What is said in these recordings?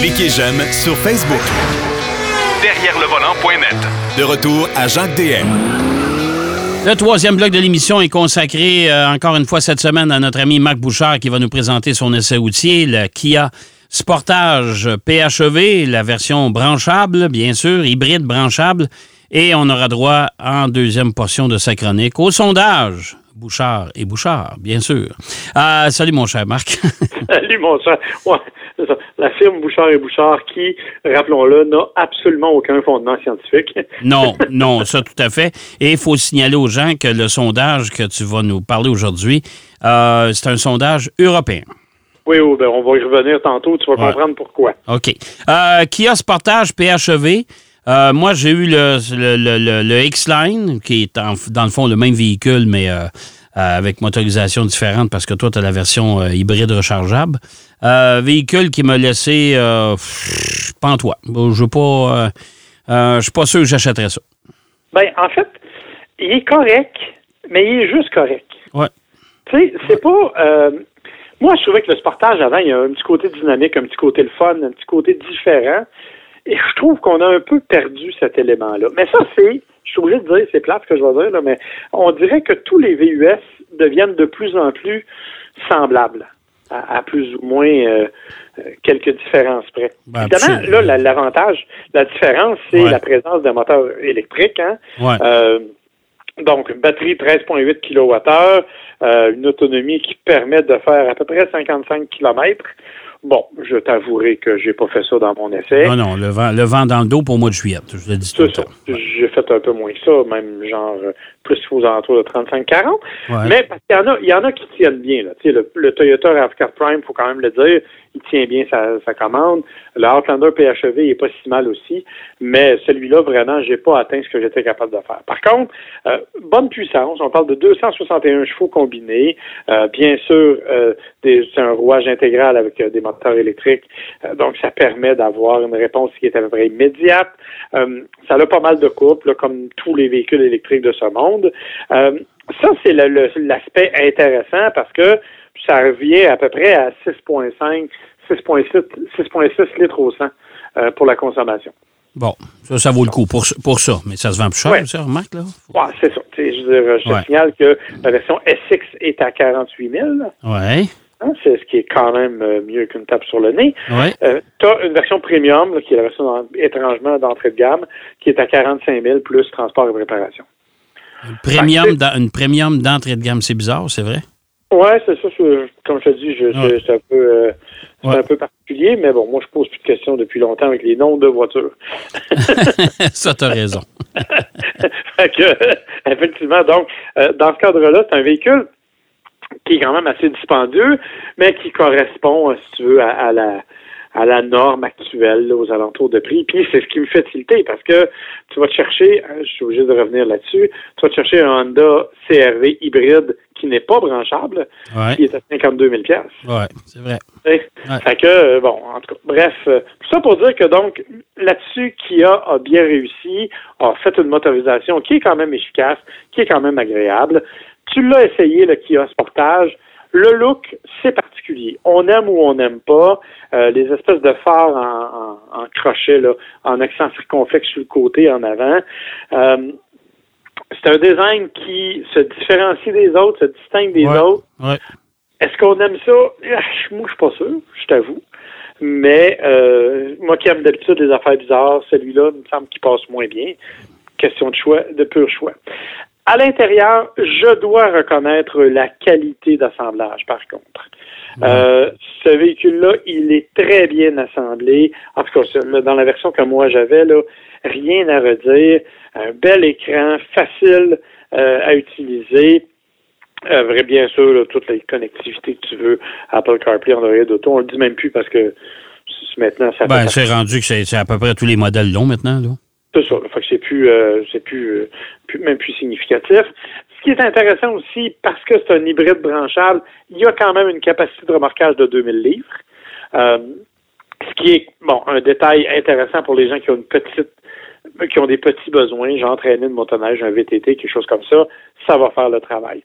Cliquez j'aime sur Facebook. Derrière le volant.net. De retour à Jacques DM. Le troisième bloc de l'émission est consacré euh, encore une fois cette semaine à notre ami Marc Bouchard qui va nous présenter son essai routier, le Kia Sportage PHEV, la version branchable, bien sûr, hybride branchable. Et on aura droit en deuxième portion de sa chronique au sondage. Bouchard et Bouchard, bien sûr. Euh, salut mon cher Marc. salut mon cher. Ouais. La firme Bouchard et Bouchard qui, rappelons-le, n'a absolument aucun fondement scientifique. non, non, ça tout à fait. Et il faut signaler aux gens que le sondage que tu vas nous parler aujourd'hui, euh, c'est un sondage européen. Oui, oui ben on va y revenir tantôt, tu vas comprendre pourquoi. OK. Euh, Kia Sportage PHEV, euh, moi, j'ai eu le, le, le, X-Line, qui est dans le fond le même véhicule, mais euh, euh, avec motorisation différente parce que toi, tu as la version hybride rechargeable. véhicule qui m'a laissé pantois. Je ne pas. je suis pas sûr que j'achèterais ça. Ben, en fait, il est correct, mais il est juste correct. Ouais. Tu sais, c'est pas. moi, je trouvais que le sportage avant, il y a un petit côté dynamique, un petit côté le fun, un petit côté différent. Et je trouve qu'on a un peu perdu cet élément-là. Mais ça, c'est, je suis obligé de dire, c'est plate ce que je vais dire, là, mais on dirait que tous les VUS deviennent de plus en plus semblables, à, plus ou moins euh, euh, quelques différences près. Ben, Évidemment, là, l'avantage, la, différence, c'est la présence d'un moteur électrique. Hein? Euh, donc, batterie 13,8 kWh, une autonomie qui permet de faire à peu près 55 km. Bon, je t'avouerai que j'ai pas fait ça dans mon essai. Non, non, le vent, le vent dans le dos pour mois de juillet, je l'ai dit tout ça. J'ai fait un peu moins que ça, même genre euh, plus aux alentours de 35-40. Mais parce qu'il y en a, il y en a qui tiennent bien. Là. Tu sais, le, le Toyota RAV4 Prime, faut quand même le dire, il tient bien sa, sa commande. Le Outlander PHEV il est pas si mal aussi, mais celui-là, vraiment, j'ai pas atteint ce que j'étais capable de faire. Par contre, euh, bonne puissance, on parle de 261 chevaux combinés. Euh, bien sûr, euh, c'est un rouage intégral avec des moteurs électriques, donc ça permet d'avoir une réponse qui est à peu près immédiate. ça a pas mal de couple, comme tous les véhicules électriques de ce monde. ça, c'est l'aspect intéressant parce que ça revient à peu près à 6,5, 6,6 litres au 100 euh, pour la consommation. Bon, ça, ça vaut le coup pour, pour ça, mais ça se vend plus cher, ça, remarque, là? Oui, c'est ça. je, veux je te signale que la version SX est à 48 000. Oui. Hein, c'est ce qui est quand même euh, mieux qu'une tape sur le nez. Ouais. Euh, tu as une version premium, qui est la version étrangement d'entrée de gamme, qui est à 45 000 plus transport et préparation. Une premium, une premium d'entrée de gamme, c'est bizarre, c'est vrai? Oui, c'est ça. comme je te dis, c'est un peu euh, un peu particulier, mais bon, moi, je pose plus de questions depuis longtemps avec les noms de voitures. ça, tu as raison. effectivement, donc, euh, dans ce cadre-là, c'est un véhicule qui est quand même assez dispendieux, mais qui correspond, euh, si tu veux, à la à la norme actuelle aux alentours de prix. Puis c'est ce qui me fait tilter parce que tu vas te chercher, hein, je suis obligé de revenir là-dessus, tu vas te chercher un Honda CRV hybride qui n'est pas branchable, qui est à 52 000 Oui, c'est vrai. Fait que, euh, bon, en tout cas, bref, euh, tout ça pour dire que donc, là-dessus, Kia a bien réussi, a fait une motorisation qui est quand même efficace, qui est quand même agréable. Tu l'as essayé, le Kia Sportage. Le look, c'est particulier. On aime ou on n'aime pas. Euh, les espèces de phares en, en, crochet, là, en accent circonflexe sur le côté, en avant. Euh, c'est un design qui se différencie des autres, se distingue des autres. Est-ce qu'on aime ça? Ah, moi, je suis pas sûr, je t'avoue. Mais euh, moi qui aime d'habitude les affaires bizarres, celui-là me semble qu'il passe moins bien. Question de choix, de pur choix. À l'intérieur, je dois reconnaître la qualité d'assemblage, par contre. Euh, ce véhicule-là, il est très bien assemblé. En tout cas, dans la version que moi j'avais, là, rien à redire. Un bel écran, facile euh, à utiliser. Euh, vrai, bien sûr, toutes les connectivités que tu veux, Apple CarPlay, Android Auto, on le dit même plus parce que maintenant ça. Ben, c'est rendu que c'est à peu près tous les modèles longs maintenant, là. C'est ça. Fait que c'est plus, euh, c'est plus, plus, même plus significatif. Ce qui est intéressant aussi, parce que c'est un hybride branchable, il y a quand même une capacité de remorquage de 2000 livres. Euh, ce qui est, bon, un détail intéressant pour les gens qui ont une petite qui ont des petits besoins, genre traîner de motoneige, un VTT, quelque chose comme ça, ça va faire le travail.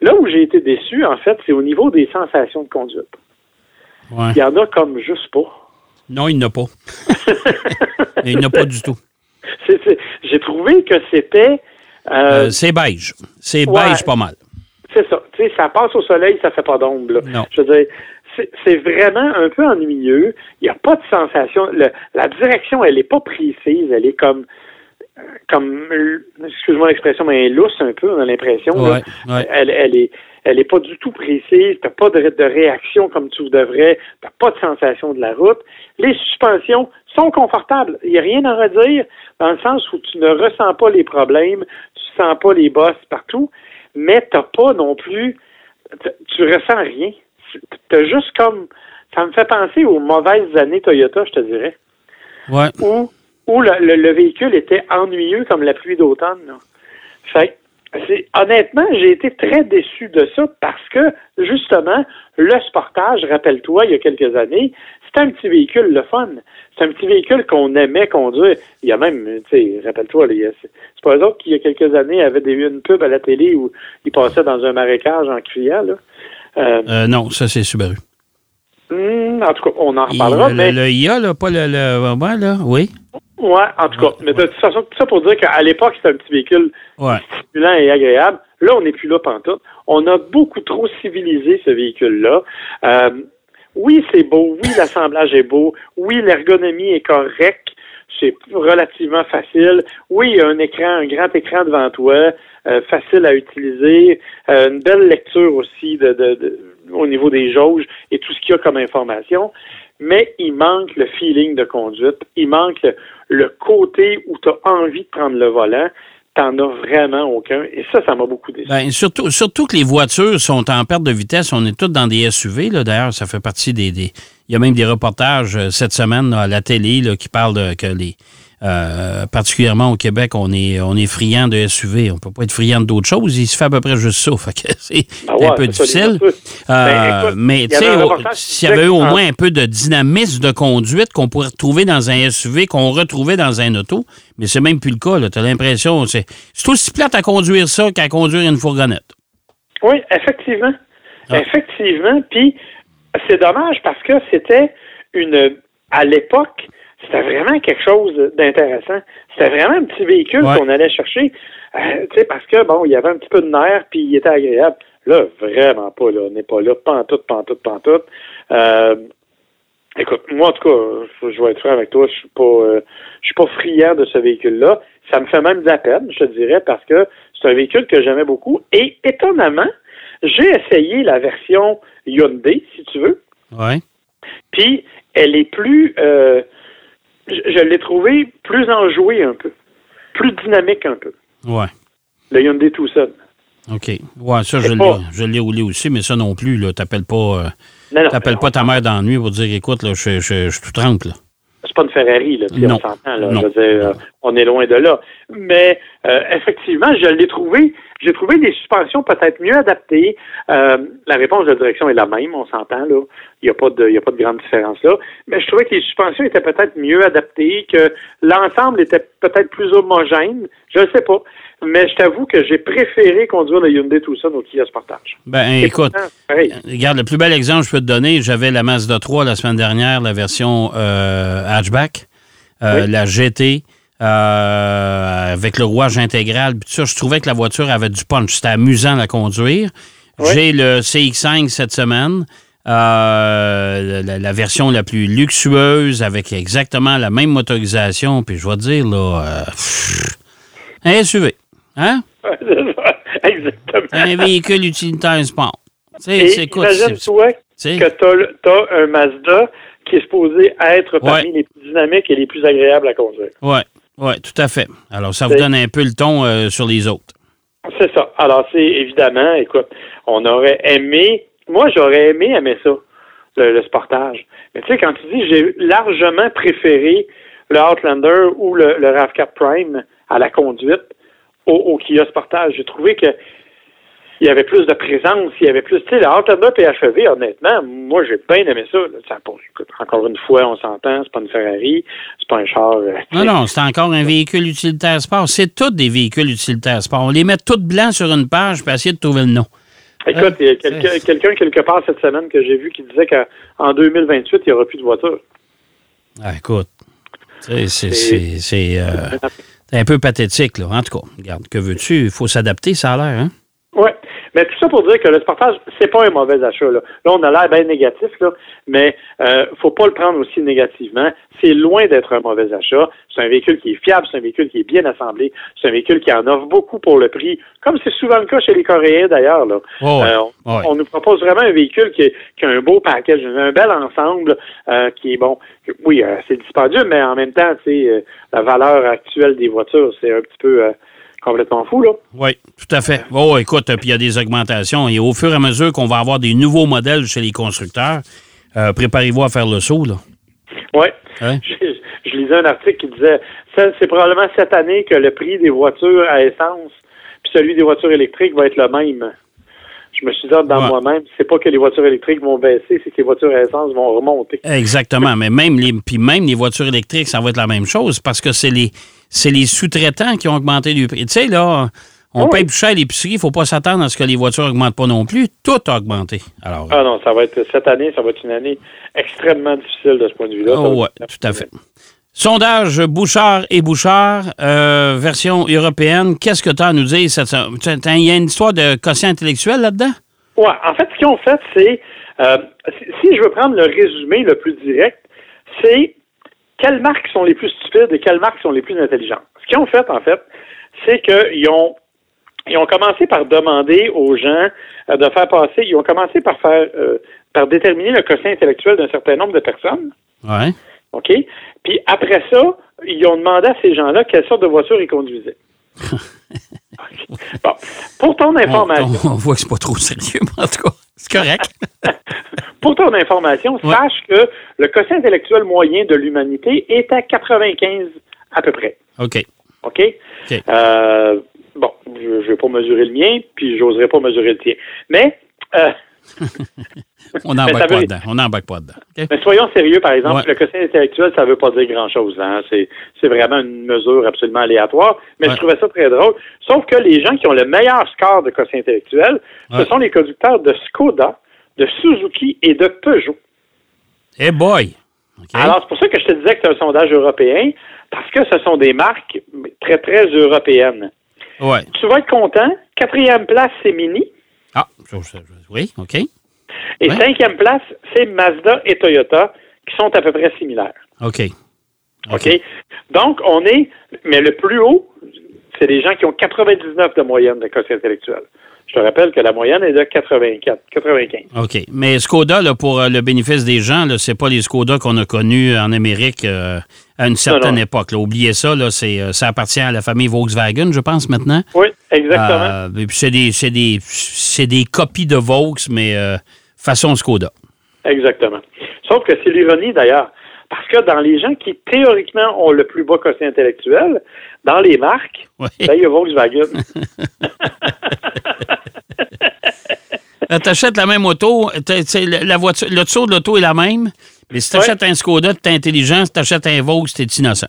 Là où j'ai été déçu, en fait, c'est au niveau des sensations de conduite. Ouais. Il y en a comme juste pas. Non, il n'a pas. il n'a pas du tout. J'ai trouvé que c'était. Euh, euh, c'est beige. C'est beige pas mal. C'est ça. Tu sais, ça passe au soleil, ça fait pas d'ombre. Je veux dire, c'est vraiment un peu ennuyeux. Il n'y a pas de sensation. la direction, elle n'est pas précise. Elle est comme comme excuse-moi l'expression, mais lousse un peu, on a l'impression. Elle, elle est elle est pas du tout précise, t'as pas de, de, réaction comme tu devrais, t'as pas de sensation de la route. Les suspensions sont confortables. Il n'y a rien à redire dans le sens où tu ne ressens pas les problèmes, tu sens pas les bosses partout, mais t'as pas non plus, tu ressens rien. T'as juste comme, ça me fait penser aux mauvaises années Toyota, je te dirais. Ouais où le, véhicule était ennuyeux comme la pluie d'automne. Fait honnêtement, j'ai été très déçu de ça parce que, justement, le Sportage, rappelle-toi, il y a quelques années, c'était un petit véhicule le fun. C'est un petit véhicule qu'on aimait conduire. Il y a même, tu sais, rappelle-toi, c'est pas eux autres qui, il y a quelques années, avaient des, une pub à la télé où ils passaient dans un marécage en criant, là. Euh, euh, non, ça, c'est Subaru. Hmm, en tout cas, on en reparlera. Le, mais... le IA, là, pas le, le, là, oui. Oui, en tout cas. Mais de toute façon, tout ça pour dire qu'à l'époque, c'était un petit véhicule stimulant et agréable. Là, on n'est plus là pantoute. On a beaucoup trop civilisé ce véhicule-là. Euh, oui, c'est beau. Oui, l'assemblage est beau. Oui, l'ergonomie est correcte. C'est relativement facile. Oui, il y a un écran, un grand écran devant toi, euh, facile à utiliser. Euh, une belle lecture aussi de, de, au niveau des jauges et tout ce qu'il y a comme information mais il manque le feeling de conduite, il manque le, côté où tu as envie de prendre le volant. T'en as vraiment aucun. Et ça, ça m'a beaucoup déçu. Ben, surtout, que les voitures sont en perte de vitesse. On est toutes dans des SUV. D'ailleurs, ça fait partie des, des, Il y a même des reportages euh, cette semaine à la télé qui parlent de que les, euh, particulièrement au Québec, on est, on est friand de SUV. On peut pas être friand d'autres choses. Il se fait à peu près juste ça. c'est ah un peu difficile. Euh, ben, mais tu sais, s'il y avait eu au moins un peu de dynamisme de conduite qu'on pourrait retrouver dans un SUV, qu'on retrouvait dans un auto, mais c'est même plus le cas. Tu as l'impression, c'est aussi plate à conduire ça qu'à conduire une fourgonnette. Oui, effectivement. Ah. Effectivement. Puis, c'est dommage parce que c'était une. À l'époque, c'était vraiment quelque chose d'intéressant. C'était vraiment un petit véhicule qu'on allait chercher, euh, tu sais, parce que, bon, il y avait un petit peu de nerf, puis il était agréable. Là, vraiment pas, là. On n'est pas là, pantoute, pantoute, pantoute. Euh, écoute, moi, en tout cas, je vais être franc avec toi, je suis pas, euh, je suis pas friand de ce véhicule-là. Ça me fait même de la peine, je te dirais, parce que c'est un véhicule que j'aimais beaucoup. Et étonnamment, j'ai essayé la version Hyundai, si tu veux. Ouais. Puis, elle est plus, euh, je, l'ai trouvé plus enjoué un peu, plus dynamique un peu. Ouais. Le Hyundai tout seul. OK. Ouais, ça, je l'ai, je l'ai roulé aussi, mais ça non plus, là. T'appelles pas, euh, t'appelles pas ta mère d'ennui pour dire, écoute, là, je, je, suis tout trempe, là. C'est pas une Ferrari, là. On s'entend, là. Je veux dire, euh, on est loin de là. Mais, euh, effectivement, je l'ai trouvé, j'ai trouvé des suspensions peut-être mieux adaptées. Euh, la réponse de la direction est la même, on s'entend là. Il n'y a pas de, il y a pas de grande différence là. Mais je trouvais que les suspensions étaient peut-être mieux adaptées, que l'ensemble était peut-être plus homogène. Je ne sais pas. Mais je t'avoue que j'ai préféré conduire le Hyundai Tucson au Kia Sportage. Ben, écoute, regarde, le plus bel exemple que je peux te donner, j'avais la Mazda 3 la semaine dernière, la version euh, hatchback, euh, la GT. Euh, avec le rouage intégral. Puis ça, je trouvais que la voiture avait du punch. C'était amusant à conduire. J'ai le CX5 cette semaine. Euh, la, version la plus luxueuse avec exactement la même motorisation. Puis je vais te dire, là, euh, un SUV. Hein? Exactement. Un véhicule utilitaire sport. Imagine-toi que tu as, un Mazda qui est supposé être parmi les plus dynamiques et les plus agréables à conduire. Oui, oui, tout à fait. Alors, ça vous donne un peu le ton euh, sur les autres. C'est ça. Alors, c'est évidemment, écoute, on aurait aimé, moi, j'aurais aimé aimer ça, le, sportage. Mais tu sais, quand tu dis, j'ai largement préféré le Outlander ou le, le RAV4 Prime à la conduite au, au Kia Sportage. J'ai trouvé que il y avait plus de présence, il y avait plus, tu sais, la Outlander PHEV, honnêtement, moi, j'ai bien aimé ça. encore une fois, on s'entend, c'est pas une Ferrari, c'est pas un char. Euh, non, non, c'est encore un véhicule utilitaire sport. C'est tous des véhicules utilitaires sport. On les met tous blancs sur une page pour essayer de trouver le nom. Écoute, il y a quelqu'un quelque part cette semaine que j'ai vu qui disait qu'en 2028, il n'y aura plus de voitures. Ah, écoute, c'est- euh, c'est un peu pathétique, là. En tout cas, regarde, que veux-tu? Il faut s'adapter, ça a l'air, hein? Oui. Mais tout ça pour dire que le sportage, c'est pas un mauvais achat. Là, là on a l'air bien négatif, là, mais euh, faut pas le prendre aussi négativement. C'est loin d'être un mauvais achat. C'est un véhicule qui est fiable, c'est un véhicule qui est bien assemblé, c'est un véhicule qui en offre beaucoup pour le prix, comme c'est souvent le cas chez les Coréens d'ailleurs. Là. Oh. Euh, on, Ouais. on nous propose vraiment un véhicule qui, est- qui a un beau package, un bel ensemble, euh, qui est bon. Oui, euh, c'est dispendieux, mais en même temps, tu sais, euh, la valeur actuelle des voitures, c'est un petit peu euh, complètement fou, là. Oui, tout à fait. Oh, écoute, puis il y a des augmentations. Et au fur et à mesure qu'on va avoir des nouveaux modèles chez les constructeurs, euh, préparez-vous à faire le saut, là. Oui. Hein? Je, je lisais un article qui disait c'est probablement cette année que le prix des voitures à essence puis celui des voitures électriques va être le même. Je me suis dit dans Ouais. moi-même, c'est pas que les voitures électriques vont baisser, c'est que les voitures à essence vont remonter. Exactement. Mais même les, puis même les voitures électriques, ça va être la même chose parce que c'est les, c'est les sous-traitants qui ont augmenté le prix. Tu sais, là, on Ah paye oui. plus cher à l'épicerie, il faut pas s'attendre à ce que les voitures augmentent pas non plus. Tout a augmenté. Alors, Ah non, ça va être cette année, ça va être une année extrêmement difficile de ce point de vue-là. Oh, ouais, être- tout à fait. Sondage Bouchard et Bouchard, euh, version européenne. Qu'est-ce que tu as à nous dire? Il y a une histoire de quotient intellectuel là-dedans? Ouais, en fait, ce qu'ils ont fait, c'est, euh, si je veux prendre le résumé le plus direct, c'est quelles marques sont les plus stupides et quelles marques sont les plus intelligentes? Ce qu'ils ont fait, en fait, c'est qu'ils ont, ils ont commencé par demander aux gens euh, de faire passer, ils ont commencé par faire, euh, par déterminer le quotient intellectuel d'un certain nombre de personnes. Ouais. OK? Puis après ça, ils ont demandé à ces gens-là quelle sorte de voiture ils conduisaient. Bon. Pour ton On, information. on- on voit que c'est pas trop sérieux, mais en tout cas, c'est correct. Pour ton information, Ouais. sache que le quotient intellectuel moyen de l'humanité est à 95 à peu près. OK. OK? Euh, bon, je ne vais pas mesurer le mien, puis j'oserais pas mesurer le tien. Mais, euh, On n'embarque pas veut- dedans. On n'embarque pas dedans. Mais soyons sérieux, par exemple, Ouais. le quotient intellectuel, ça ne veut pas dire grand-chose. Hein? C'est, c'est vraiment une mesure absolument aléatoire. Mais Ouais. je trouvais ça très drôle. Sauf que les gens qui ont le meilleur score de quotient intellectuel, Ouais. ce sont les conducteurs de Skoda, de Suzuki et de Peugeot. Hey boy! Alors, c'est pour ça que je te disais que c'est un sondage européen, parce que ce sont des marques très, très européennes. ouais. Tu vas être content. Quatrième place, c'est Mini. Ah, oui, OK. Et Ouais. cinquième place, c'est Mazda et Toyota, qui sont à peu près similaires. OK. OK? Donc, on est, mais le plus haut, c'est des gens qui ont 99 de moyenne de quotient intellectuel. Je te rappelle que la moyenne est de 84, 95. OK. Mais Skoda, là, pour euh, le bénéfice des gens, là, c'est pas les Skoda qu'on a connus en Amérique euh, à une certaine non. époque. là. Oubliez ça, là, c'est, euh, ça appartient à la famille Volkswagen, je pense, maintenant. Oui, exactement. Euh, et puis c'est des, c'est des, c'est des copies de Vaux, mais euh, façon Skoda. Exactement. Sauf que c'est l'ironie d'ailleurs. Parce que dans les gens qui théoriquement ont le plus bas quotient intellectuel, dans les marques, Ouais. ben, il y a Volkswagen. T'achètes la même auto, t'sais, la voiture, le tour de l'auto est la même, mais si t'achètes un Skoda, t'es intelligent, si t'achètes un Vaux, t'es innocent.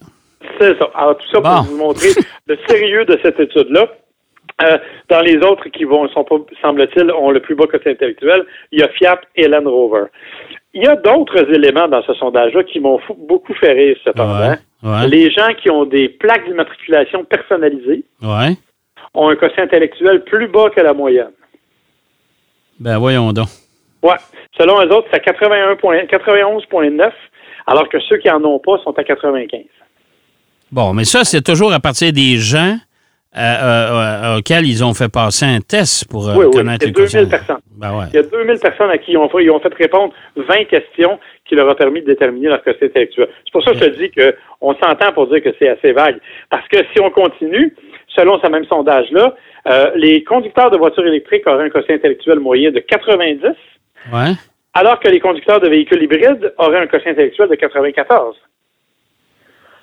C'est ça. Alors, tout ça Bon. pour vous montrer le sérieux de cette étude-là. Euh, dans les autres qui vont, sont pas, semble-t-il, ont le plus bas quotient intellectuel, il y a Fiat et Land Rover. Il y a d'autres éléments dans ce sondage-là qui m'ont beaucoup fait rire, cependant. Ouais, ouais. Les gens qui ont des plaques d'immatriculation personnalisées Ouais. ont un quotient intellectuel plus bas que la moyenne. Ben voyons donc. Ouais. Selon eux autres, c'est à 81 point- 91,9, alors que ceux qui en ont pas sont à 95. Bon, mais ça, c'est toujours à partir des gens euh, euh, euh, auxquels ils ont fait passer un test pour Oui, oui, connaître c'est le 2000 quotient. personnes. Ben ouais. Il y a 2000 personnes à qui ils ont, fait, ils ont fait répondre 20 questions qui leur a permis de déterminer leur quotient intellectuel. C'est pour ça que je te dis qu'on s'entend pour dire que c'est assez vague. Parce que si on continue, selon ce même sondage-là, euh, les conducteurs de voitures électriques auraient un quotient intellectuel moyen de 90, Ouais. alors que les conducteurs de véhicules hybrides auraient un quotient intellectuel de 94.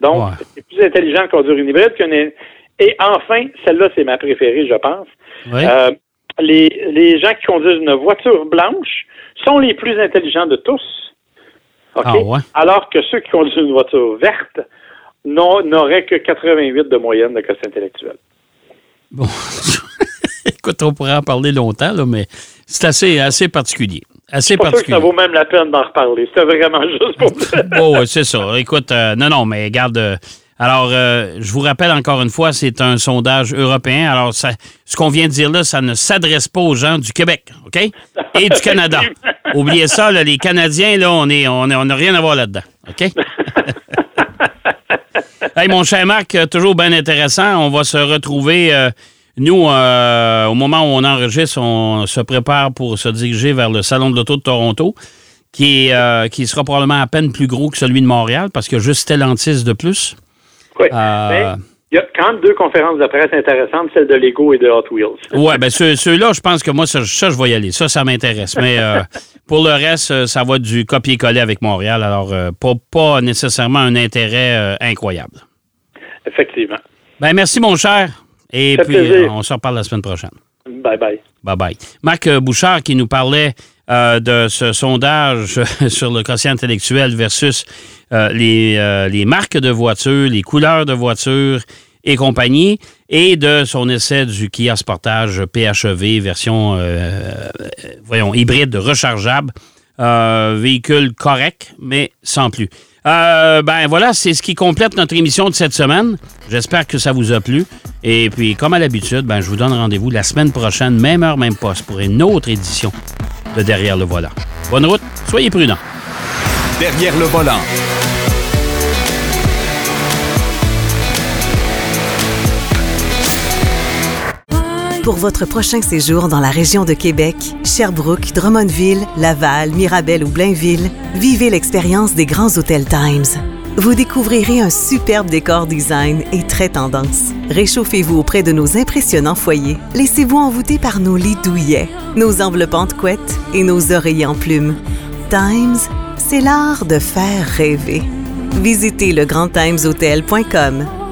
Donc, Ouais. c'est plus intelligent de conduire une hybride qu'une... Et enfin, celle-là, c'est ma préférée, je pense. Oui. Euh, les, les gens qui conduisent une voiture blanche sont les plus intelligents de tous. Ah ouais? Alors que ceux qui conduisent une voiture verte n'auraient que 88 de moyenne de quotient intellectuel. Bon. Écoute, on pourrait en parler longtemps, là, mais c'est assez, assez particulier. assez sûr que particulier. ça vaut même la peine d'en reparler. C'était vraiment juste pour. Oh, ouais, c'est ça. Écoute, euh, non, non, mais garde. euh, alors, euh, je vous rappelle encore une fois, c'est un sondage européen. Alors, ça, ce qu'on vient de dire là, ça ne s'adresse pas aux gens du Québec, OK? Et du Canada. Oubliez ça, là, les Canadiens, là, on est, on est- on n'a rien à voir là-dedans, OK? hey, mon cher Marc, euh, toujours bien intéressant. On va se retrouver. euh, nous, euh, au moment où on enregistre, on se prépare pour se diriger vers le Salon de l'Auto de Toronto, qui, est, qui sera probablement à peine plus gros que celui de Montréal, parce qu'il y a juste Stellantis de plus. Oui. Euh, il y a quand même deux conférences de presse intéressantes, celle de Lego et de Hot Wheels. Ben ceux- ceux-là, je pense que moi, ça, ça, je vais y aller. Ça, ça m'intéresse. Mais euh, pour le reste, euh, ça va du copier-coller avec Montréal. Alors, euh, pas, pas nécessairement un intérêt euh, incroyable. Effectivement. Ben merci, mon cher. Et puis, plaisir. on se reparle la semaine prochaine. Bye bye. Bye bye. Marc Bouchard qui nous parlait euh, de ce sondage sur le quotient intellectuel versus euh, les, euh, les marques de voitures, les couleurs de voitures et compagnie, et de son essai du Kia Sportage PHEV version, voyons, hybride rechargeable. Véhicule correct, mais sans plus. Ben voilà, c'est ce qui complète notre émission de cette semaine. J'espère que ça vous a plu. Et puis, comme à l'habitude, ben, je vous donne rendez-vous la semaine prochaine, même heure, même poste, pour une autre édition de Derrière le volant. Bonne route, soyez prudents. Derrière le volant. Pour votre prochain séjour dans la région de Québec, Sherbrooke, Drummondville, Laval, Mirabel ou Blainville, vivez l'expérience des grands hôtels Times. Vous découvrirez un superbe décor design et très tendance. Réchauffez-vous auprès de nos impressionnants foyers. Laissez-vous envoûter par nos lits douillets, nos enveloppantes couettes et nos oreillers en plumes. Times, c'est l'art de faire rêver. Visitez legrandtimeshotel.com.